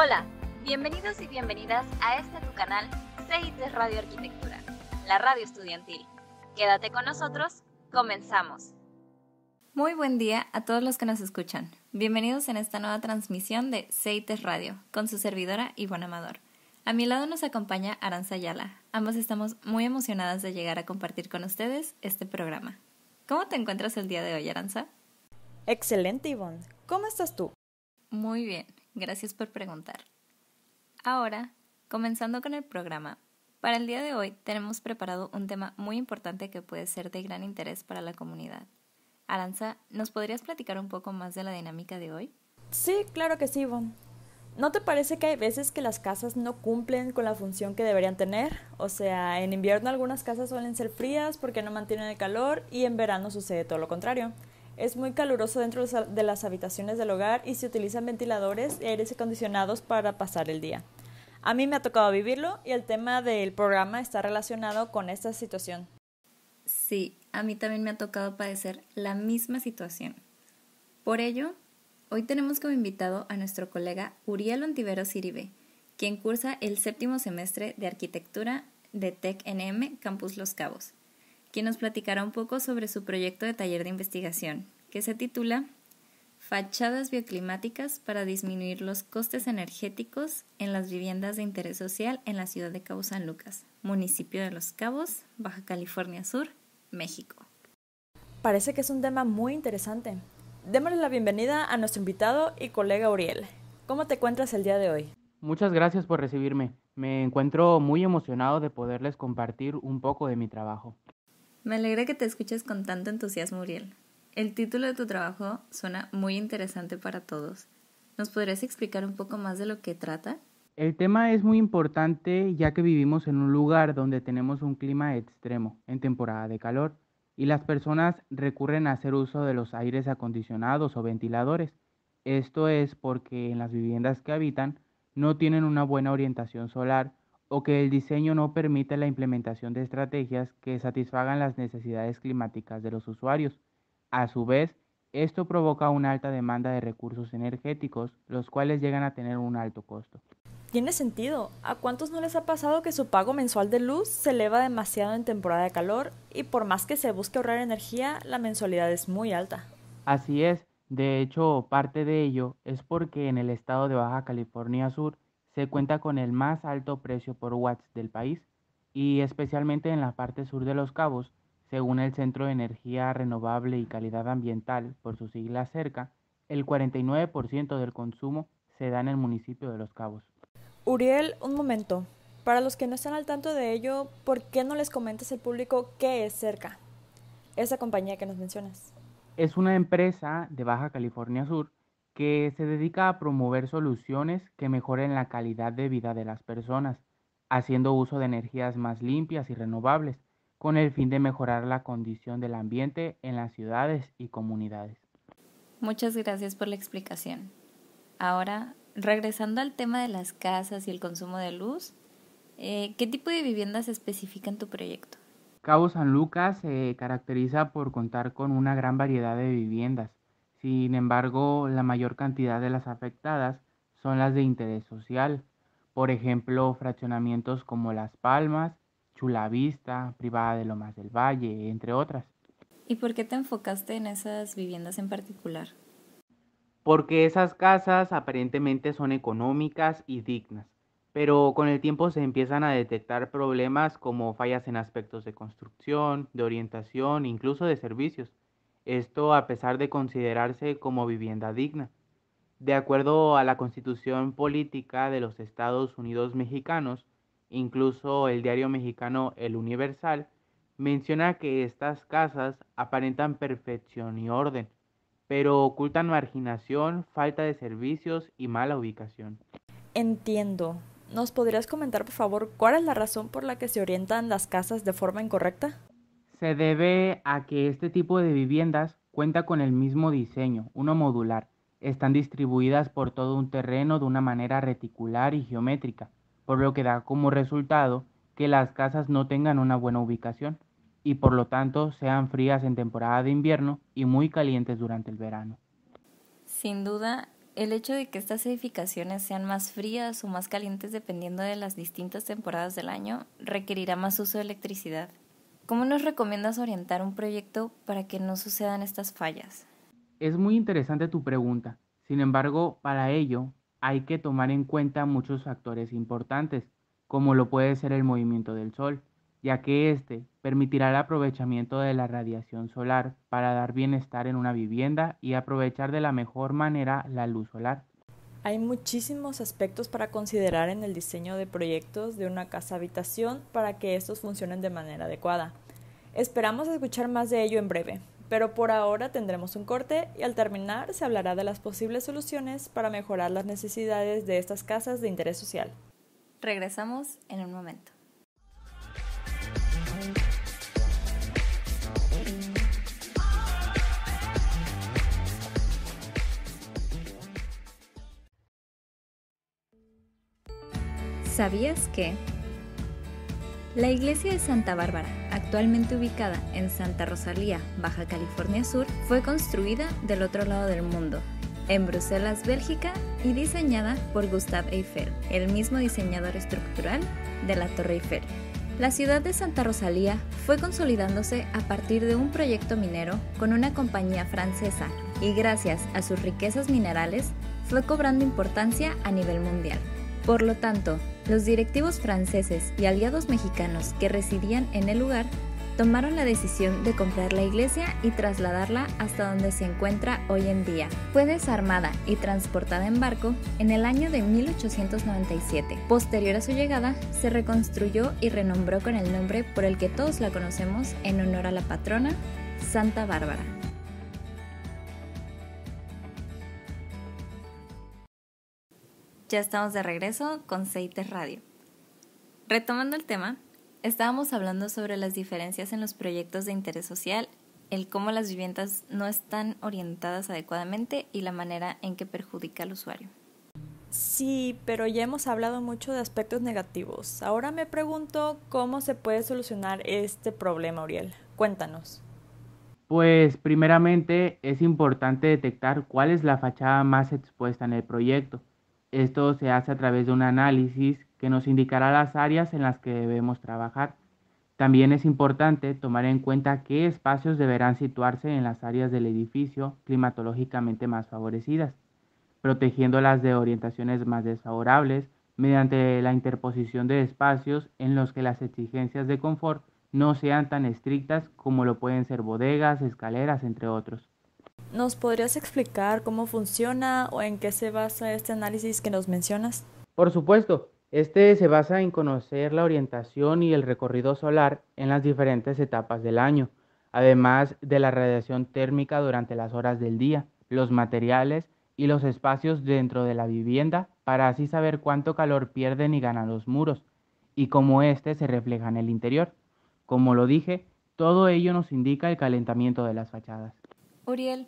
Hola, bienvenidos y bienvenidas a este tu canal CIT Radio Arquitectura, la radio estudiantil. Quédate con nosotros, comenzamos. Muy buen día a todos los que nos escuchan. Bienvenidos en esta nueva transmisión de CITES Radio con su servidora Ivonne Amador. A mi lado nos acompaña Aranza Ayala. Ambos estamos muy emocionadas de llegar a compartir con ustedes este programa. ¿Cómo te encuentras el día de hoy, Aranza? Excelente, Ivonne. ¿Cómo estás tú? Muy bien, gracias por preguntar. Ahora, comenzando con el programa, para el día de hoy tenemos preparado un tema muy importante que puede ser de gran interés para la comunidad. Aranza, ¿nos podrías platicar un poco más de la dinámica de hoy? Sí, claro que sí, Ivonne. ¿No te parece que hay veces que las casas no cumplen con la función que deberían tener? O sea, en invierno algunas casas suelen ser frías porque no mantienen el calor y en verano sucede todo lo contrario. Es muy caluroso dentro de las habitaciones del hogar y se utilizan ventiladores y aires acondicionados para pasar el día. A mí me ha tocado vivirlo y el tema del programa está relacionado con esta situación. Sí, a mí también me ha tocado padecer la misma situación. Por ello, hoy tenemos como invitado a nuestro colega Uriel Ontivero Siribe, quien cursa el séptimo semestre de arquitectura de TEC-NM Campus Los Cabos quien nos platicará un poco sobre su proyecto de taller de investigación, que se titula Fachadas bioclimáticas para disminuir los costes energéticos en las viviendas de interés social en la ciudad de Cabo San Lucas, municipio de Los Cabos, Baja California Sur, México. Parece que es un tema muy interesante. Démosle la bienvenida a nuestro invitado y colega Uriel. ¿Cómo te encuentras el día de hoy? Muchas gracias por recibirme. Me encuentro muy emocionado de poderles compartir un poco de mi trabajo. Me alegra que te escuches con tanto entusiasmo, Uriel. El título de tu trabajo suena muy interesante para todos. ¿Nos podrías explicar un poco más de lo que trata? El tema es muy importante ya que vivimos en un lugar donde tenemos un clima extremo en temporada de calor y las personas recurren a hacer uso de los aires acondicionados o ventiladores. Esto es porque en las viviendas que habitan no tienen una buena orientación solar o que el diseño no permite la implementación de estrategias que satisfagan las necesidades climáticas de los usuarios. A su vez, esto provoca una alta demanda de recursos energéticos, los cuales llegan a tener un alto costo. Tiene sentido. ¿A cuántos no les ha pasado que su pago mensual de luz se eleva demasiado en temporada de calor y por más que se busque ahorrar energía, la mensualidad es muy alta? Así es. De hecho, parte de ello es porque en el estado de Baja California Sur se cuenta con el más alto precio por watts del país y especialmente en la parte sur de los cabos, según el Centro de Energía Renovable y Calidad Ambiental, por su sigla CERCA, el 49% del consumo se da en el municipio de Los Cabos. Uriel, un momento. Para los que no están al tanto de ello, ¿por qué no les comentas al público qué es CERCA? Esa compañía que nos mencionas. Es una empresa de Baja California Sur que se dedica a promover soluciones que mejoren la calidad de vida de las personas, haciendo uso de energías más limpias y renovables, con el fin de mejorar la condición del ambiente en las ciudades y comunidades. Muchas gracias por la explicación. Ahora, regresando al tema de las casas y el consumo de luz, eh, ¿qué tipo de viviendas especifica en tu proyecto? Cabo San Lucas se caracteriza por contar con una gran variedad de viviendas, sin embargo, la mayor cantidad de las afectadas son las de interés social, por ejemplo, fraccionamientos como Las Palmas, Chulavista, Privada de Lomas del Valle, entre otras. ¿Y por qué te enfocaste en esas viviendas en particular? Porque esas casas aparentemente son económicas y dignas, pero con el tiempo se empiezan a detectar problemas como fallas en aspectos de construcción, de orientación, incluso de servicios esto a pesar de considerarse como vivienda digna. De acuerdo a la constitución política de los Estados Unidos mexicanos, incluso el diario mexicano El Universal menciona que estas casas aparentan perfección y orden, pero ocultan marginación, falta de servicios y mala ubicación. Entiendo. ¿Nos podrías comentar, por favor, cuál es la razón por la que se orientan las casas de forma incorrecta? Se debe a que este tipo de viviendas cuenta con el mismo diseño, uno modular. Están distribuidas por todo un terreno de una manera reticular y geométrica, por lo que da como resultado que las casas no tengan una buena ubicación y por lo tanto sean frías en temporada de invierno y muy calientes durante el verano. Sin duda, el hecho de que estas edificaciones sean más frías o más calientes dependiendo de las distintas temporadas del año requerirá más uso de electricidad. ¿Cómo nos recomiendas orientar un proyecto para que no sucedan estas fallas? Es muy interesante tu pregunta. Sin embargo, para ello hay que tomar en cuenta muchos factores importantes, como lo puede ser el movimiento del Sol, ya que éste permitirá el aprovechamiento de la radiación solar para dar bienestar en una vivienda y aprovechar de la mejor manera la luz solar. Hay muchísimos aspectos para considerar en el diseño de proyectos de una casa habitación para que estos funcionen de manera adecuada. Esperamos escuchar más de ello en breve, pero por ahora tendremos un corte y al terminar se hablará de las posibles soluciones para mejorar las necesidades de estas casas de interés social. Regresamos en un momento. ¿Sabías que? La iglesia de Santa Bárbara, actualmente ubicada en Santa Rosalía, Baja California Sur, fue construida del otro lado del mundo, en Bruselas, Bélgica, y diseñada por Gustave Eiffel, el mismo diseñador estructural de la Torre Eiffel. La ciudad de Santa Rosalía fue consolidándose a partir de un proyecto minero con una compañía francesa y gracias a sus riquezas minerales fue cobrando importancia a nivel mundial. Por lo tanto, los directivos franceses y aliados mexicanos que residían en el lugar tomaron la decisión de comprar la iglesia y trasladarla hasta donde se encuentra hoy en día. Fue desarmada y transportada en barco en el año de 1897. Posterior a su llegada, se reconstruyó y renombró con el nombre por el que todos la conocemos en honor a la patrona, Santa Bárbara. Ya estamos de regreso con Seites Radio. Retomando el tema, estábamos hablando sobre las diferencias en los proyectos de interés social, el cómo las viviendas no están orientadas adecuadamente y la manera en que perjudica al usuario. Sí, pero ya hemos hablado mucho de aspectos negativos. Ahora me pregunto cómo se puede solucionar este problema, Uriel. Cuéntanos. Pues primeramente es importante detectar cuál es la fachada más expuesta en el proyecto esto se hace a través de un análisis que nos indicará las áreas en las que debemos trabajar. También es importante tomar en cuenta qué espacios deberán situarse en las áreas del edificio climatológicamente más favorecidas, protegiéndolas de orientaciones más desfavorables mediante la interposición de espacios en los que las exigencias de confort no sean tan estrictas como lo pueden ser bodegas, escaleras, entre otros. ¿Nos podrías explicar cómo funciona o en qué se basa este análisis que nos mencionas? Por supuesto, este se basa en conocer la orientación y el recorrido solar en las diferentes etapas del año, además de la radiación térmica durante las horas del día, los materiales y los espacios dentro de la vivienda para así saber cuánto calor pierden y ganan los muros y cómo éste se refleja en el interior. Como lo dije, todo ello nos indica el calentamiento de las fachadas. Uriel,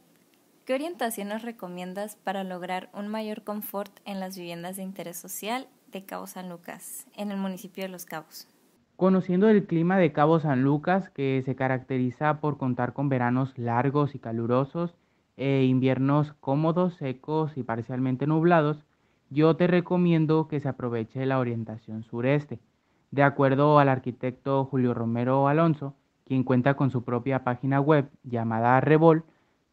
¿Qué orientaciones recomiendas para lograr un mayor confort en las viviendas de interés social de Cabo San Lucas, en el municipio de Los Cabos? Conociendo el clima de Cabo San Lucas, que se caracteriza por contar con veranos largos y calurosos e inviernos cómodos, secos y parcialmente nublados, yo te recomiendo que se aproveche la orientación sureste. De acuerdo al arquitecto Julio Romero Alonso, quien cuenta con su propia página web llamada Revol,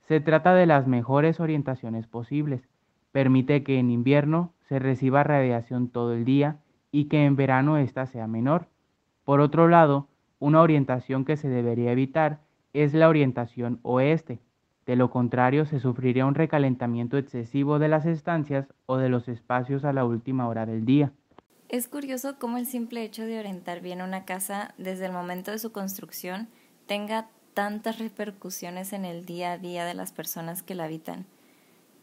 se trata de las mejores orientaciones posibles. Permite que en invierno se reciba radiación todo el día y que en verano ésta sea menor. Por otro lado, una orientación que se debería evitar es la orientación oeste. De lo contrario, se sufriría un recalentamiento excesivo de las estancias o de los espacios a la última hora del día. Es curioso cómo el simple hecho de orientar bien una casa desde el momento de su construcción tenga tantas repercusiones en el día a día de las personas que la habitan.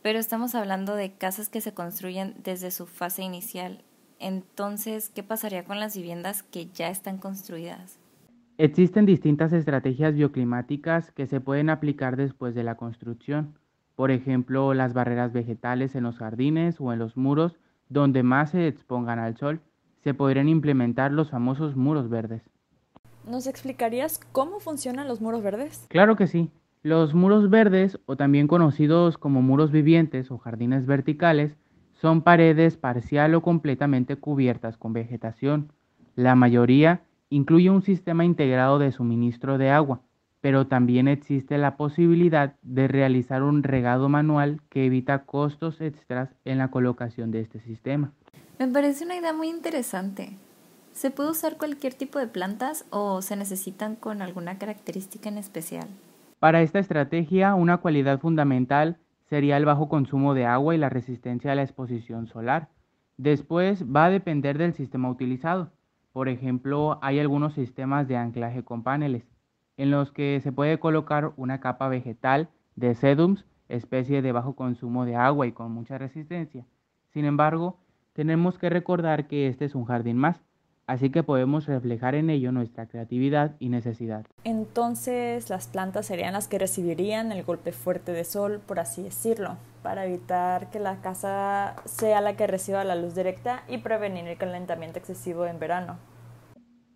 Pero estamos hablando de casas que se construyen desde su fase inicial. Entonces, ¿qué pasaría con las viviendas que ya están construidas? Existen distintas estrategias bioclimáticas que se pueden aplicar después de la construcción. Por ejemplo, las barreras vegetales en los jardines o en los muros donde más se expongan al sol. Se podrían implementar los famosos muros verdes. ¿Nos explicarías cómo funcionan los muros verdes? Claro que sí. Los muros verdes, o también conocidos como muros vivientes o jardines verticales, son paredes parcial o completamente cubiertas con vegetación. La mayoría incluye un sistema integrado de suministro de agua, pero también existe la posibilidad de realizar un regado manual que evita costos extras en la colocación de este sistema. Me parece una idea muy interesante. ¿Se puede usar cualquier tipo de plantas o se necesitan con alguna característica en especial? Para esta estrategia, una cualidad fundamental sería el bajo consumo de agua y la resistencia a la exposición solar. Después va a depender del sistema utilizado. Por ejemplo, hay algunos sistemas de anclaje con paneles en los que se puede colocar una capa vegetal de sedums, especie de bajo consumo de agua y con mucha resistencia. Sin embargo, tenemos que recordar que este es un jardín más, así que podemos reflejar en ello nuestra creatividad y necesidad. Entonces, las plantas serían las que recibirían el golpe fuerte de sol, por así decirlo, para evitar que la casa sea la que reciba la luz directa y prevenir el calentamiento excesivo en verano.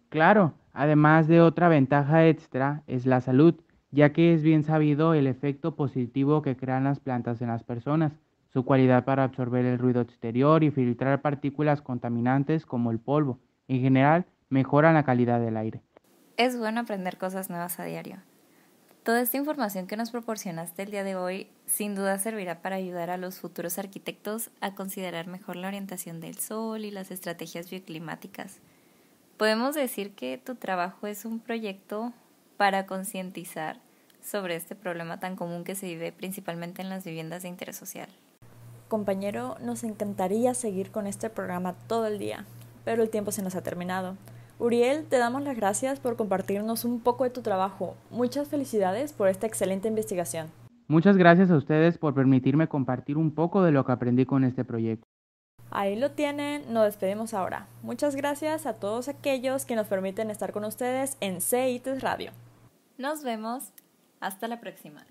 Claro, además de otra ventaja extra es la salud, ya que es bien sabido el efecto positivo que crean las plantas en las personas, su cualidad para absorber el ruido exterior y filtrar partículas contaminantes como el polvo. En general, mejoran la calidad del aire. Es bueno aprender cosas nuevas a diario. Toda esta información que nos proporcionaste el día de hoy sin duda servirá para ayudar a los futuros arquitectos a considerar mejor la orientación del sol y las estrategias bioclimáticas. Podemos decir que tu trabajo es un proyecto para concientizar sobre este problema tan común que se vive principalmente en las viviendas de interés social. Compañero, nos encantaría seguir con este programa todo el día, pero el tiempo se nos ha terminado. Uriel, te damos las gracias por compartirnos un poco de tu trabajo. Muchas felicidades por esta excelente investigación. Muchas gracias a ustedes por permitirme compartir un poco de lo que aprendí con este proyecto. Ahí lo tienen, nos despedimos ahora. Muchas gracias a todos aquellos que nos permiten estar con ustedes en CITES Radio. Nos vemos, hasta la próxima.